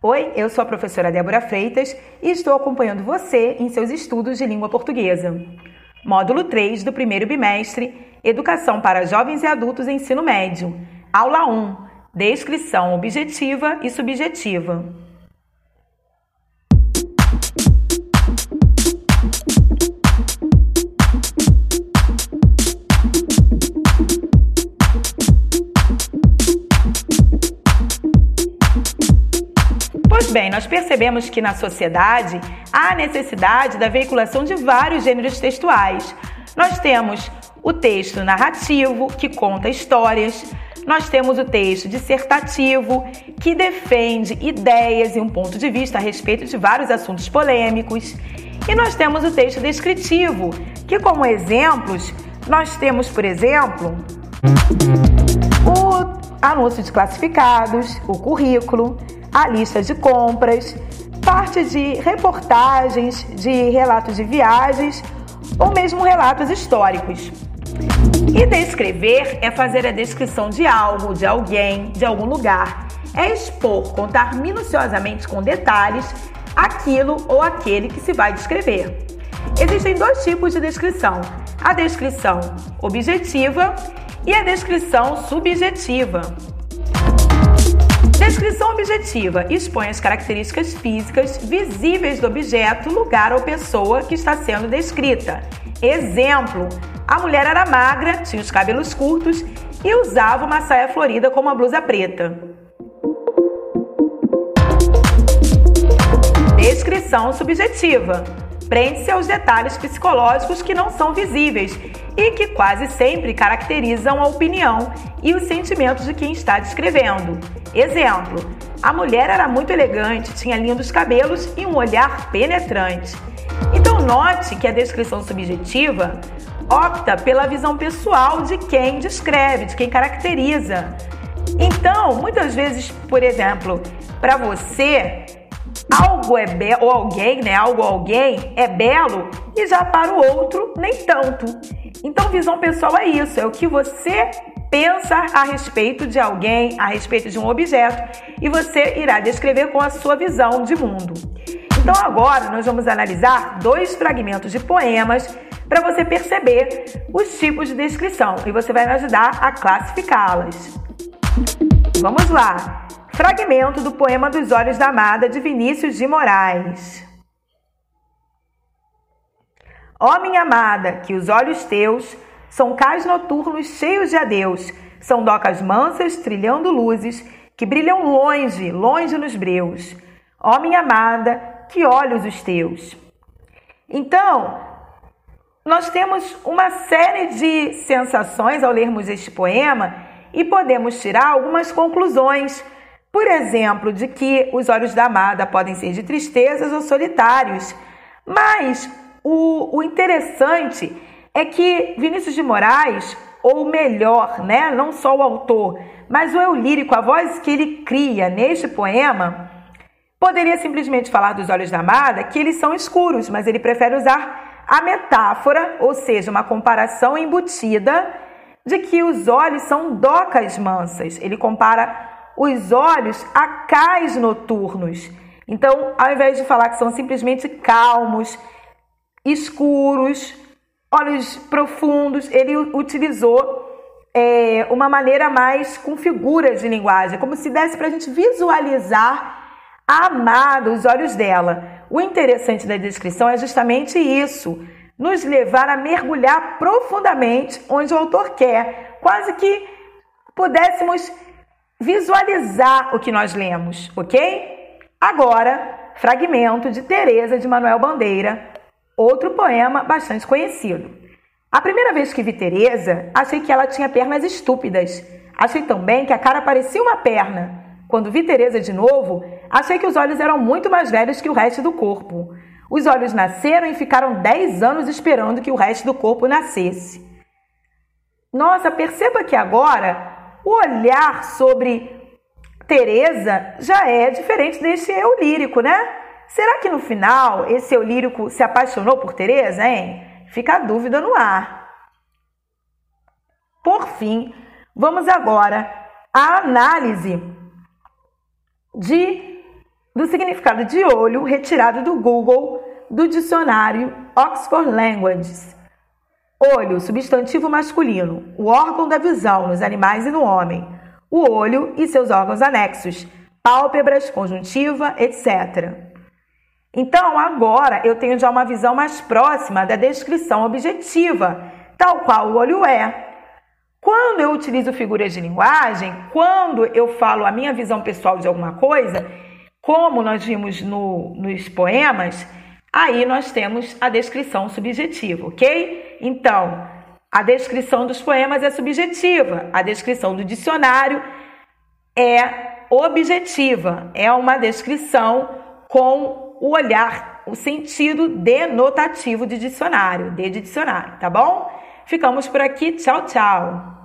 Oi, eu sou a professora Débora Freitas e estou acompanhando você em seus estudos de língua portuguesa. Módulo 3 do primeiro bimestre, Educação para Jovens e Adultos Ensino Médio. Aula 1, Descrição objetiva e subjetiva. Bem, nós percebemos que na sociedade há necessidade da veiculação de vários gêneros textuais. Nós temos o texto narrativo, que conta histórias, nós temos o texto dissertativo, que defende ideias e um ponto de vista a respeito de vários assuntos polêmicos, e nós temos o texto descritivo, que, como exemplos, nós temos, por exemplo, o anúncio de classificados, o currículo, a lista de compras, parte de reportagens, de relatos de viagens ou mesmo relatos históricos. E descrever é fazer a descrição de algo, de alguém, de algum lugar. É expor, contar minuciosamente com detalhes aquilo ou aquele que se vai descrever. Existem dois tipos de descrição: a descrição objetiva e a descrição subjetiva. Descrição objetiva expõe as características físicas visíveis do objeto, lugar ou pessoa que está sendo descrita. Exemplo: a mulher era magra, tinha os cabelos curtos e usava uma saia florida com uma blusa preta. Descrição subjetiva prende-se aos detalhes psicológicos que não são visíveis e que quase sempre caracterizam a opinião e os sentimentos de quem está descrevendo. Exemplo: a mulher era muito elegante, tinha lindos cabelos e um olhar penetrante. Então, note que a descrição subjetiva opta pela visão pessoal de quem descreve, de quem caracteriza. Então, muitas vezes, por exemplo, para você, algo é belo, ou alguém, né? Algo ou alguém é belo e já para o outro nem tanto. Então, visão pessoal é isso, é o que você pensa a respeito de alguém, a respeito de um objeto, e você irá descrever com a sua visão de mundo. Então, agora nós vamos analisar dois fragmentos de poemas para você perceber os tipos de descrição e você vai me ajudar a classificá-las. Vamos lá! Fragmento do poema dos Olhos da Amada de Vinícius de Moraes. Ó minha amada, que os olhos teus são cais noturnos cheios de adeus, são docas mansas trilhando luzes que brilham longe, longe nos breus. Ó minha amada, que olhos os teus. Então, nós temos uma série de sensações ao lermos este poema e podemos tirar algumas conclusões por exemplo, de que os olhos da amada podem ser de tristezas ou solitários. Mas o, o interessante é que Vinícius de Moraes, ou melhor, né, não só o autor, mas o eu lírico, a voz que ele cria neste poema, poderia simplesmente falar dos olhos da amada que eles são escuros, mas ele prefere usar a metáfora, ou seja, uma comparação embutida de que os olhos são docas mansas. Ele compara os olhos a cais noturnos. Então, ao invés de falar que são simplesmente calmos, escuros, olhos profundos, ele utilizou é, uma maneira mais com figuras de linguagem, como se desse para a gente visualizar a amada, os olhos dela. O interessante da descrição é justamente isso, nos levar a mergulhar profundamente onde o autor quer, quase que pudéssemos visualizar o que nós lemos, ok? Agora, fragmento de Teresa de Manuel Bandeira, outro poema bastante conhecido. A primeira vez que vi Teresa, achei que ela tinha pernas estúpidas. Achei também que a cara parecia uma perna. Quando vi Teresa de novo, achei que os olhos eram muito mais velhos que o resto do corpo. Os olhos nasceram e ficaram 10 anos esperando que o resto do corpo nascesse. Nossa, perceba que agora o olhar sobre Teresa já é diferente desse eu lírico, né? Será que no final esse eu lírico se apaixonou por Teresa, hein? Fica a dúvida no ar. Por fim, vamos agora à análise de do significado de olho retirado do Google do dicionário Oxford Languages. Olho, substantivo masculino, o órgão da visão nos animais e no homem. O olho e seus órgãos anexos, pálpebras, conjuntiva, etc. Então, agora eu tenho já uma visão mais próxima da descrição objetiva, tal qual o olho é. Quando eu utilizo figuras de linguagem, quando eu falo a minha visão pessoal de alguma coisa, como nós vimos no, nos poemas, aí nós temos a descrição subjetiva, ok? Então, a descrição dos poemas é subjetiva, a descrição do dicionário é objetiva, é uma descrição com o olhar, o sentido denotativo de dicionário, de dicionário, tá bom? Ficamos por aqui, tchau, tchau!